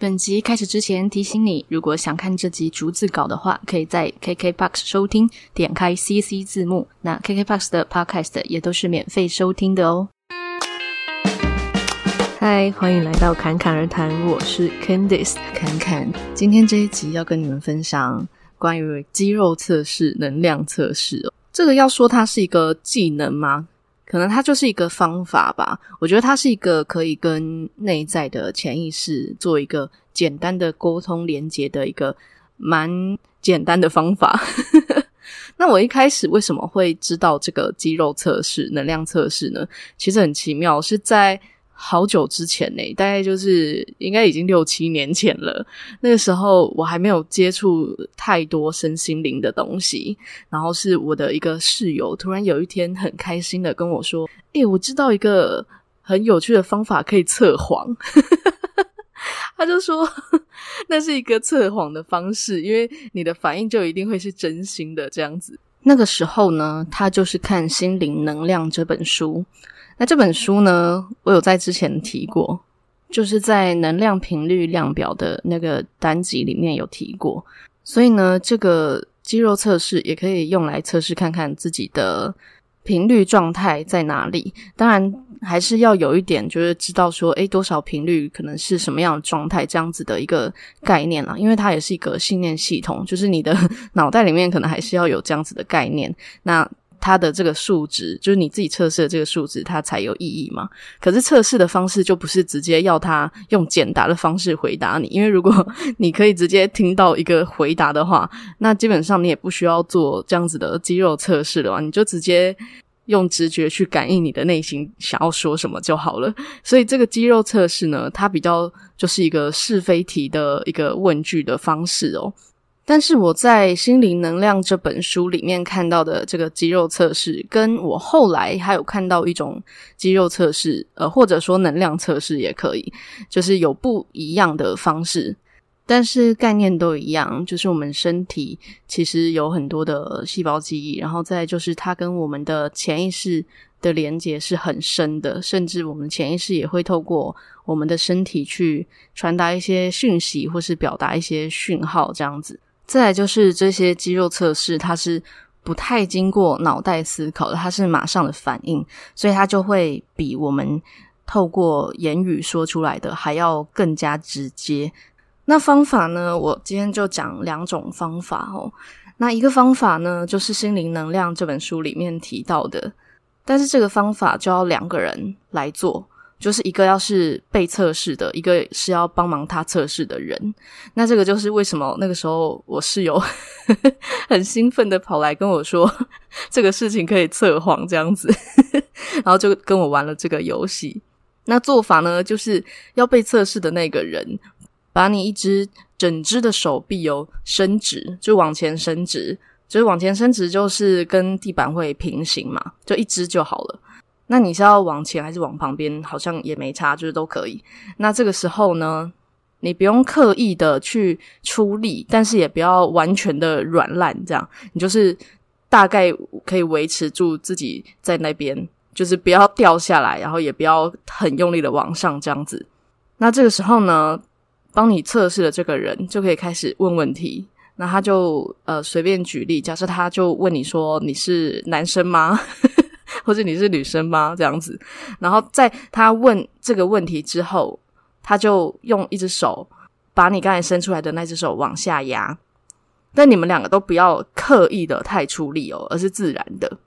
本集开始之前提醒你，如果想看这集逐字稿的话，可以在 KKBOX 收听，点开 CC 字幕。那 KKBOX 的 Podcast 也都是免费收听的哦。嗨，欢迎来到侃侃而谈，我是 Candice 侃侃。今天这一集要跟你们分享关于肌肉测试、能量测试哦。这个要说它是一个技能吗？可能它就是一个方法吧，我觉得它是一个可以跟内在的潜意识做一个简单的沟通连接的一个蛮简单的方法。那我一开始为什么会知道这个肌肉测试、能量测试呢？其实很奇妙，是在。好久之前呢，大概就是应该已经六七年前了。那个时候我还没有接触太多身心灵的东西，然后是我的一个室友突然有一天很开心的跟我说：“诶，我知道一个很有趣的方法可以测谎。”他就说 那是一个测谎的方式，因为你的反应就一定会是真心的这样子。那个时候呢，他就是看《心灵能量》这本书。那这本书呢，我有在之前提过，就是在能量频率量表的那个单集里面有提过，所以呢，这个肌肉测试也可以用来测试看看自己的频率状态在哪里。当然，还是要有一点，就是知道说，诶，多少频率可能是什么样的状态，这样子的一个概念啦。因为它也是一个信念系统，就是你的 脑袋里面可能还是要有这样子的概念。那它的这个数值，就是你自己测试的这个数值，它才有意义嘛。可是测试的方式就不是直接要它用简答的方式回答你，因为如果你可以直接听到一个回答的话，那基本上你也不需要做这样子的肌肉测试了，你就直接用直觉去感应你的内心想要说什么就好了。所以这个肌肉测试呢，它比较就是一个是非题的一个问句的方式哦。但是我在《心灵能量》这本书里面看到的这个肌肉测试，跟我后来还有看到一种肌肉测试，呃，或者说能量测试也可以，就是有不一样的方式，但是概念都一样，就是我们身体其实有很多的细胞记忆，然后再就是它跟我们的潜意识的连接是很深的，甚至我们潜意识也会透过我们的身体去传达一些讯息，或是表达一些讯号，这样子。再来就是这些肌肉测试，它是不太经过脑袋思考的，它是马上的反应，所以它就会比我们透过言语说出来的还要更加直接。那方法呢，我今天就讲两种方法哦。那一个方法呢，就是《心灵能量》这本书里面提到的，但是这个方法就要两个人来做。就是一个要是被测试的，一个是要帮忙他测试的人。那这个就是为什么那个时候我室友 很兴奋的跑来跟我说这个事情可以测谎这样子，然后就跟我玩了这个游戏。那做法呢，就是要被测试的那个人把你一只整只的手臂哦伸直，就往前伸直，就是往前伸直，就是跟地板会平行嘛，就一只就好了。那你是要往前还是往旁边？好像也没差，就是都可以。那这个时候呢，你不用刻意的去出力，但是也不要完全的软烂，这样你就是大概可以维持住自己在那边，就是不要掉下来，然后也不要很用力的往上这样子。那这个时候呢，帮你测试的这个人就可以开始问问题。那他就呃随便举例，假设他就问你说：“你是男生吗？” 或者你是女生吗？这样子，然后在他问这个问题之后，他就用一只手把你刚才伸出来的那只手往下压，但你们两个都不要刻意的太出力哦，而是自然的，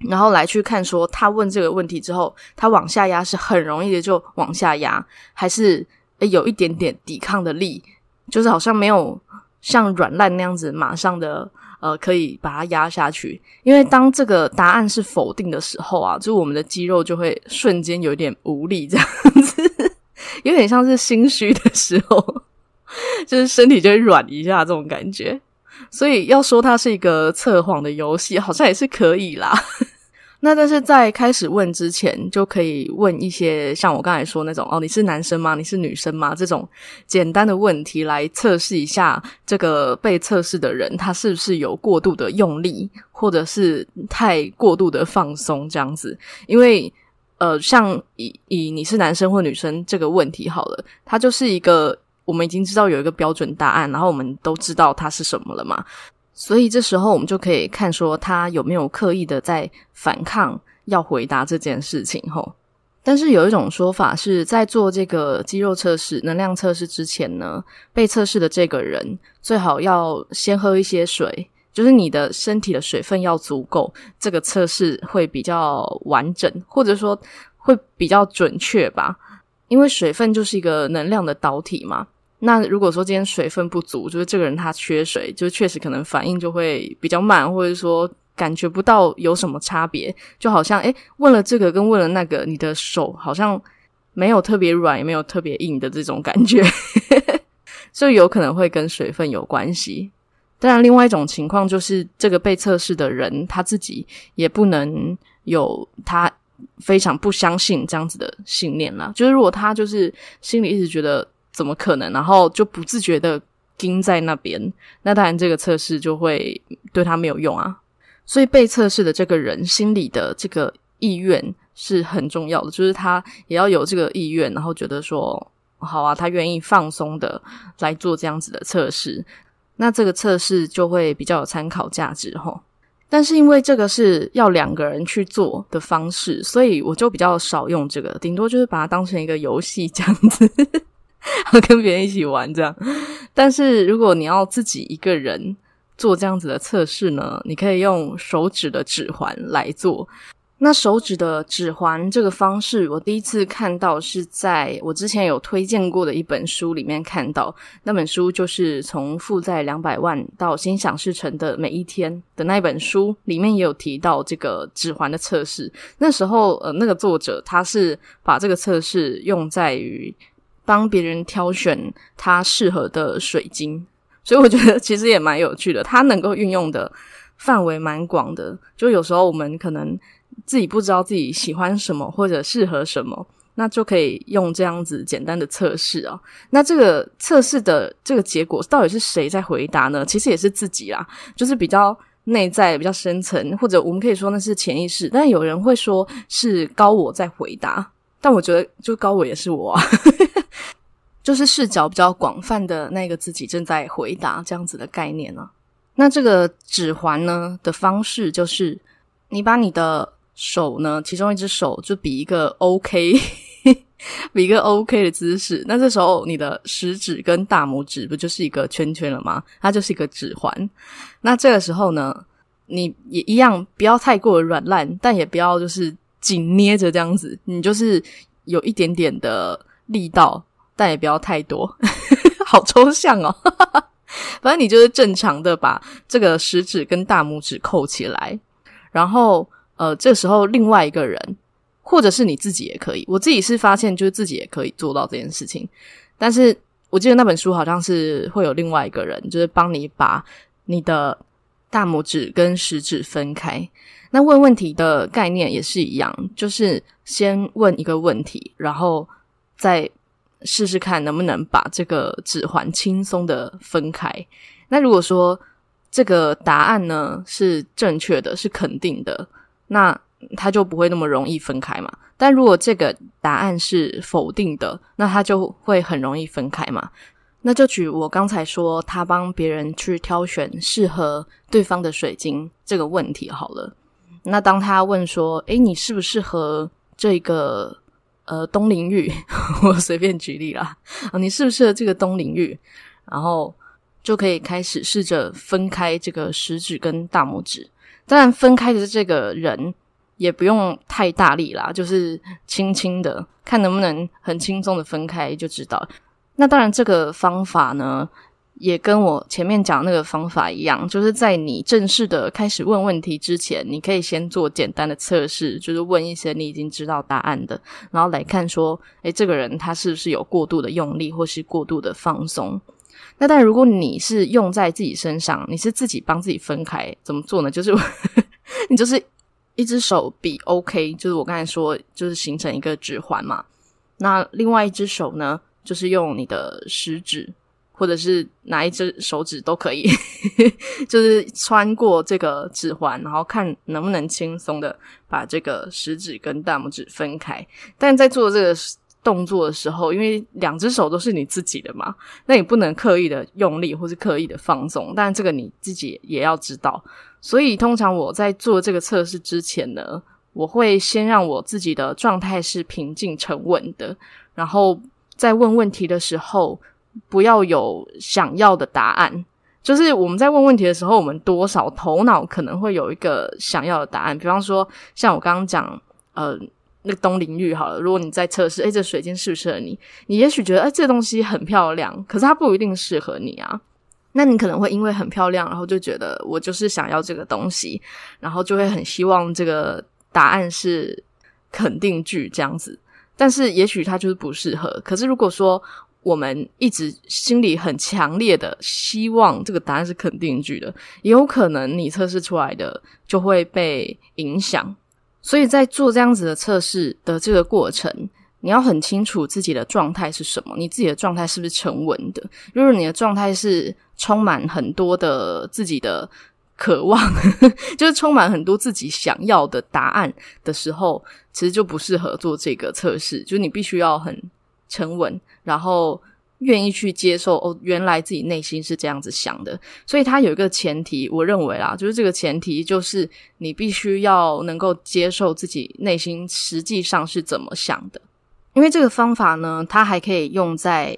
然后来去看说他问这个问题之后，他往下压是很容易的就往下压，还是有一点点抵抗的力，就是好像没有像软烂那样子马上的。呃，可以把它压下去，因为当这个答案是否定的时候啊，就我们的肌肉就会瞬间有点无力，这样子，有点像是心虚的时候，就是身体就会软一下这种感觉。所以要说它是一个测谎的游戏，好像也是可以啦。那但是在开始问之前，就可以问一些像我刚才说那种哦，你是男生吗？你是女生吗？这种简单的问题来测试一下这个被测试的人，他是不是有过度的用力，或者是太过度的放松这样子。因为呃，像以以你是男生或女生这个问题好了，它就是一个。我们已经知道有一个标准答案，然后我们都知道它是什么了嘛。所以这时候我们就可以看说他有没有刻意的在反抗要回答这件事情吼。但是有一种说法是在做这个肌肉测试、能量测试之前呢，被测试的这个人最好要先喝一些水，就是你的身体的水分要足够，这个测试会比较完整，或者说会比较准确吧。因为水分就是一个能量的导体嘛。那如果说今天水分不足，就是这个人他缺水，就确实可能反应就会比较慢，或者说感觉不到有什么差别，就好像诶，问了这个跟问了那个，你的手好像没有特别软，也没有特别硬的这种感觉，所以有可能会跟水分有关系。当然，另外一种情况就是这个被测试的人他自己也不能有他非常不相信这样子的信念啦，就是如果他就是心里一直觉得。怎么可能？然后就不自觉的盯在那边，那当然这个测试就会对他没有用啊。所以被测试的这个人心里的这个意愿是很重要的，就是他也要有这个意愿，然后觉得说好啊，他愿意放松的来做这样子的测试，那这个测试就会比较有参考价值齁。但是因为这个是要两个人去做的方式，所以我就比较少用这个，顶多就是把它当成一个游戏这样子。跟别人一起玩这样，但是如果你要自己一个人做这样子的测试呢，你可以用手指的指环来做。那手指的指环这个方式，我第一次看到是在我之前有推荐过的一本书里面看到。那本书就是从负债两百万到心想事成的每一天的那本书里面也有提到这个指环的测试。那时候呃，那个作者他是把这个测试用在于。帮别人挑选他适合的水晶，所以我觉得其实也蛮有趣的。它能够运用的范围蛮广的，就有时候我们可能自己不知道自己喜欢什么或者适合什么，那就可以用这样子简单的测试啊。那这个测试的这个结果到底是谁在回答呢？其实也是自己啦，就是比较内在、比较深层，或者我们可以说那是潜意识。但有人会说是高我在回答，但我觉得就高我也是我啊。就是视角比较广泛的那个自己正在回答这样子的概念呢、那这个指环呢的方式就是，你把你的手呢，其中一只手就比一个 OK，比一个 OK 的姿势。那这时候你的食指跟大拇指不就是一个圈圈了吗？它就是一个指环。那这个时候呢，你也一样不要太过软烂，但也不要就是紧捏着这样子，你就是有一点点的力道。但也不要太多，好抽象哦。反正你就是正常的把这个食指跟大拇指扣起来，然后呃，这时候另外一个人或者是你自己也可以。我自己是发现就是自己也可以做到这件事情，但是我记得那本书好像是会有另外一个人，就是帮你把你的大拇指跟食指分开。那问问题的概念也是一样，就是先问一个问题，然后再。试试看能不能把这个指环轻松的分开。那如果说这个答案呢是正确的，是肯定的，那它就不会那么容易分开嘛。但如果这个答案是否定的，那它就会很容易分开嘛。那就举我刚才说他帮别人去挑选适合对方的水晶这个问题好了。那当他问说：“诶，你适不适合这个？”呃，东陵玉，我随便举例啦。啊，你适不适合这个东陵玉？然后就可以开始试着分开这个食指跟大拇指。当然，分开的这个人也不用太大力啦，就是轻轻的，看能不能很轻松的分开就知道。那当然，这个方法呢，也跟我前面讲那个方法一样，就是在你正式的开始问问题之前，你可以先做简单的测试，就是问一些你已经知道答案的，然后来看说，诶，这个人他是不是有过度的用力，或是过度的放松？那但如果你是用在自己身上，你是自己帮自己分开，怎么做呢？就是 你就是一只手比 OK，就是我刚才说，就是形成一个指环嘛。那另外一只手呢，就是用你的食指。或者是哪一只手指都可以，就是穿过这个指环，然后看能不能轻松的把这个食指跟大拇指分开。但在做这个动作的时候，因为两只手都是你自己的嘛，那你不能刻意的用力或是刻意的放松，但这个你自己也要知道。所以通常我在做这个测试之前呢，我会先让我自己的状态是平静沉稳的，然后在问问题的时候，不要有想要的答案。就是我们在问问题的时候，我们多少头脑可能会有一个想要的答案。比方说，像我刚刚讲，呃，那个东陵玉好了，如果你在测试，诶，这水晶适不适合你？你也许觉得，诶，这东西很漂亮，可是它不一定适合你啊。那你可能会因为很漂亮，然后就觉得我就是想要这个东西，然后就会很希望这个答案是肯定句这样子。但是也许它就是不适合。可是如果说，我们一直心里很强烈的希望这个答案是肯定句的，也有可能你测试出来的就会被影响。所以在做这样子的测试的这个过程，你要很清楚自己的状态是什么，你自己的状态是不是沉稳的？如果你的状态是充满很多的自己的渴望，就是充满很多自己想要的答案的时候，其实就不适合做这个测试。就是你必须要很。沉稳，然后愿意去接受哦，原来自己内心是这样子想的，所以他有一个前提，我认为啦，就是这个前提就是你必须要能够接受自己内心实际上是怎么想的，因为这个方法呢，它还可以用在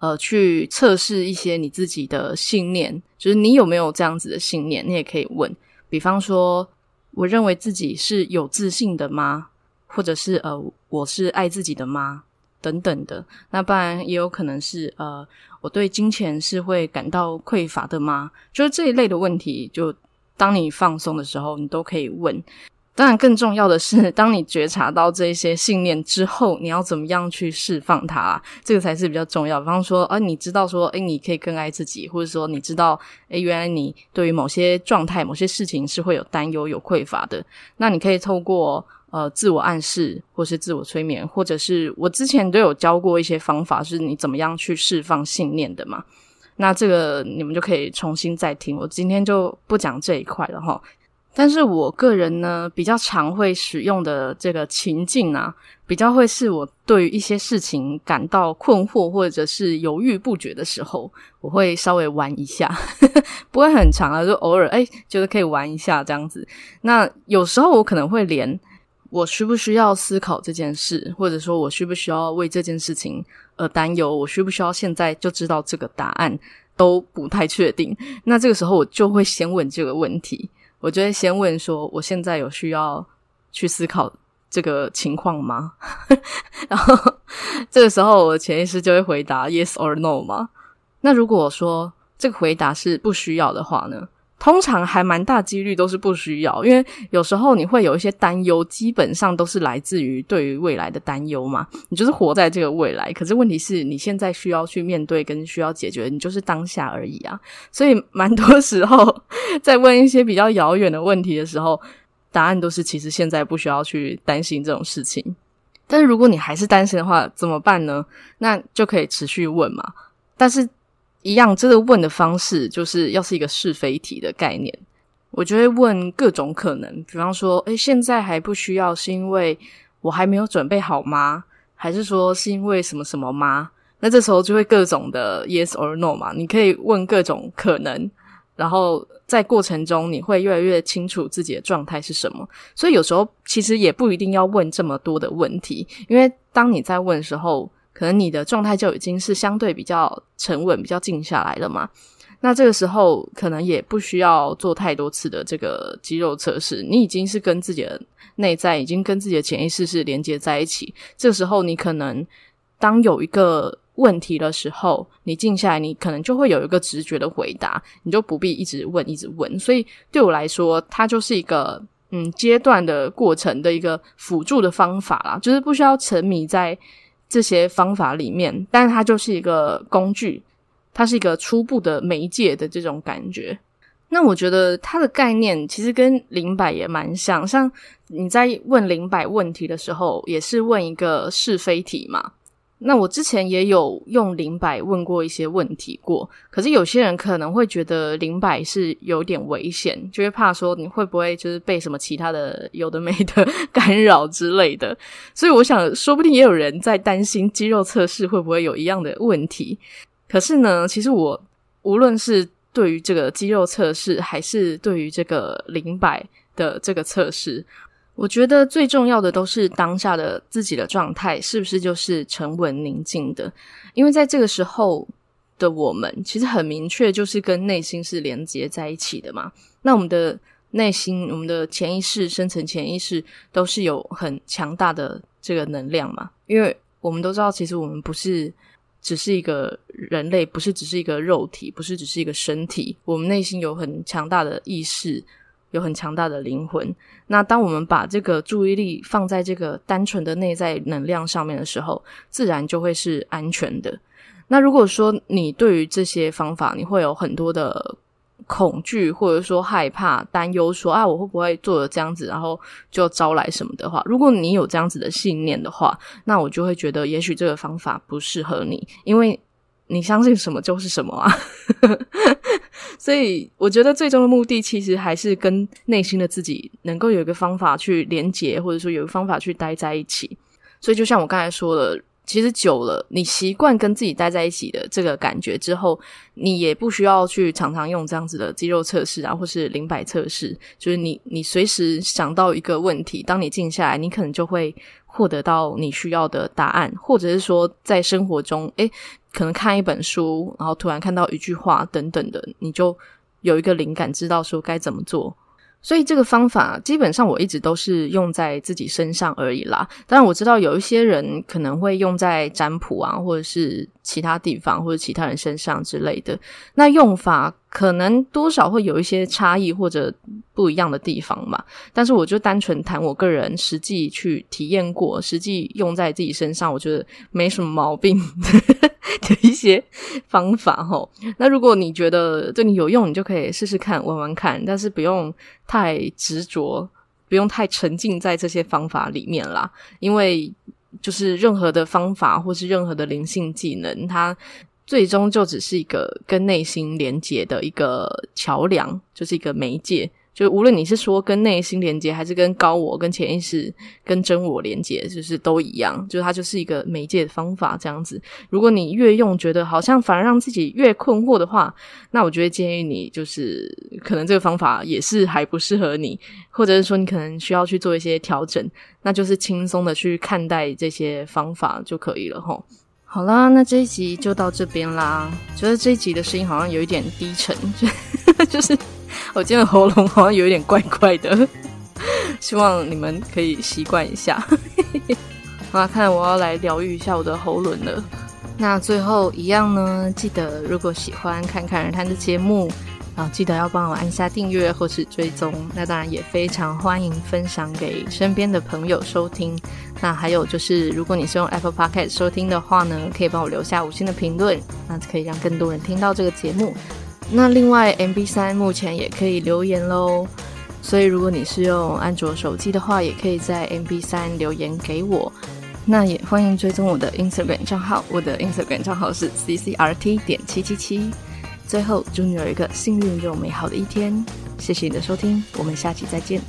呃去测试一些你自己的信念，就是你有没有这样子的信念，你也可以问，比方说，我认为自己是有自信的吗？或者是呃，我是爱自己的吗？等等的，那不然也有可能是呃，我对金钱是会感到匮乏的吗？就是这一类的问题，就当你放松的时候，你都可以问。当然，更重要的是，当你觉察到这些信念之后，你要怎么样去释放它？这个才是比较重要。比方说，啊，你知道说，诶，你可以更爱自己，或者说你知道，诶，原来你对于某些状态、某些事情是会有担忧、有匮乏的，那你可以透过。呃，自我暗示，或是自我催眠，或者是我之前都有教过一些方法，是你怎么样去释放信念的嘛？那这个你们就可以重新再听。我今天就不讲这一块了哈。但是我个人呢，比较常会使用的这个情境啊，比较会是我对于一些事情感到困惑或者是犹豫不决的时候，我会稍微玩一下，不会很长啊，就偶尔诶，觉得可以玩一下这样子。那有时候我可能会连。我需不需要思考这件事，或者说我需不需要为这件事情而担忧？我需不需要现在就知道这个答案？都不太确定。那这个时候我就会先问这个问题，我就会先问说：我现在有需要去思考这个情况吗？然后这个时候我的潜意识就会回答 yes or no 吗？那如果说这个回答是不需要的话呢？通常还蛮大几率都是不需要，因为有时候你会有一些担忧，基本上都是来自于对于未来的担忧嘛。你就是活在这个未来，可是问题是你现在需要去面对跟需要解决，你就是当下而已啊。所以蛮多时候在问一些比较遥远的问题的时候，答案都是其实现在不需要去担心这种事情。但是如果你还是担心的话，怎么办呢？那就可以持续问嘛。但是。一样，这个问的方式就是要是一个是非题的概念，我就会问各种可能，比方说，诶，现在还不需要，是因为我还没有准备好吗？还是说是因为什么什么吗？那这时候就会各种的 yes or no 嘛，你可以问各种可能，然后在过程中你会越来越清楚自己的状态是什么。所以有时候其实也不一定要问这么多的问题，因为当你在问的时候。可能你的状态就已经是相对比较沉稳、比较静下来了嘛。那这个时候可能也不需要做太多次的这个肌肉测试，你已经是跟自己的内在，已经跟自己的潜意识是连接在一起。这个时候你可能当有一个问题的时候，你静下来，你可能就会有一个直觉的回答，你就不必一直问、一直问。所以对我来说，它就是一个嗯阶段的过程的一个辅助的方法啦，就是不需要沉迷在。这些方法里面，但它就是一个工具，它是一个初步的媒介的这种感觉。那我觉得它的概念其实跟灵摆也蛮像，像你在问灵摆问题的时候，也是问一个是非题嘛。那我之前也有用灵摆问过一些问题过，可是有些人可能会觉得灵摆是有点危险，就会怕说你会不会就是被什么其他的有的没的 干扰之类的。所以我想，说不定也有人在担心肌肉测试会不会有一样的问题。可是呢，其实我无论是对于这个肌肉测试，还是对于这个灵摆的这个测试。我觉得最重要的都是当下的自己的状态是不是就是沉稳宁静的？因为在这个时候的我们，其实很明确就是跟内心是连接在一起的嘛。那我们的内心、我们的潜意识、深层潜意识都是有很强大的这个能量嘛。因为我们都知道，其实我们不是只是一个人类，不是只是一个肉体，不是只是一个身体，我们内心有很强大的意识。有很强大的灵魂。那当我们把这个注意力放在这个单纯的内在能量上面的时候，自然就会是安全的。那如果说你对于这些方法，你会有很多的恐惧，或者说害怕、担忧，说啊，我会不会做了这样子，然后就招来什么的话，如果你有这样子的信念的话，那我就会觉得，也许这个方法不适合你，因为你相信什么就是什么啊。所以，我觉得最终的目的其实还是跟内心的自己能够有一个方法去连结，或者说有一个方法去待在一起。所以，就像我刚才说的，其实久了，你习惯跟自己待在一起的这个感觉之后，你也不需要去常常用这样子的肌肉测试啊，或是灵摆测试。就是你，你随时想到一个问题，当你静下来，你可能就会获得到你需要的答案，或者是说在生活中，诶可能看一本书，然后突然看到一句话等等的，你就有一个灵感，知道说该怎么做。所以这个方法基本上我一直都是用在自己身上而已啦。当然我知道有一些人可能会用在占卜啊，或者是其他地方或者其他人身上之类的。那用法可能多少会有一些差异或者不一样的地方嘛。但是我就单纯谈我个人实际去体验过，实际用在自己身上，我觉得没什么毛病。的一些方法齁，那如果你觉得对你有用，你就可以试试看，玩玩看，但是不用太执着，不用太沉浸在这些方法里面啦。因为就是任何的方法或是任何的灵性技能，它最终就只是一个跟内心连接的一个桥梁，就是一个媒介。就无论你是说跟内心连接，还是跟高我、跟潜意识、跟真我连接，就是都一样。就是它就是一个媒介的方法这样子。如果你越用觉得好像反而让自己越困惑的话，那我觉得建议你就是可能这个方法也是还不适合你，或者是说你可能需要去做一些调整，那就是轻松的去看待这些方法就可以了吼。好啦，那这一集就到这边啦。觉得这一集的声音好像有一点低沉，就 就是。我今天喉咙好像有一点怪怪的，希望你们可以习惯一下。好啦，看我要来疗愈一下我的喉咙了。那最后一样呢，记得如果喜欢侃侃而谈的节目，啊，记得要帮我按下订阅或是追踪。那当然也非常欢迎分享给身边的朋友收听。那还有就是，如果你是用 Apple Podcast 收听的话呢，可以帮我留下五星的评论，那可以让更多人听到这个节目。那另外，MB 三目前也可以留言喽，所以如果你是用安卓手机的话，也可以在 MB 三留言给我。那也欢迎追踪我的 Instagram 账号，我的 Instagram 账号是 CCRT 点七七七。最后，祝你有一个幸运又美好的一天。谢谢你的收听，我们下期再见。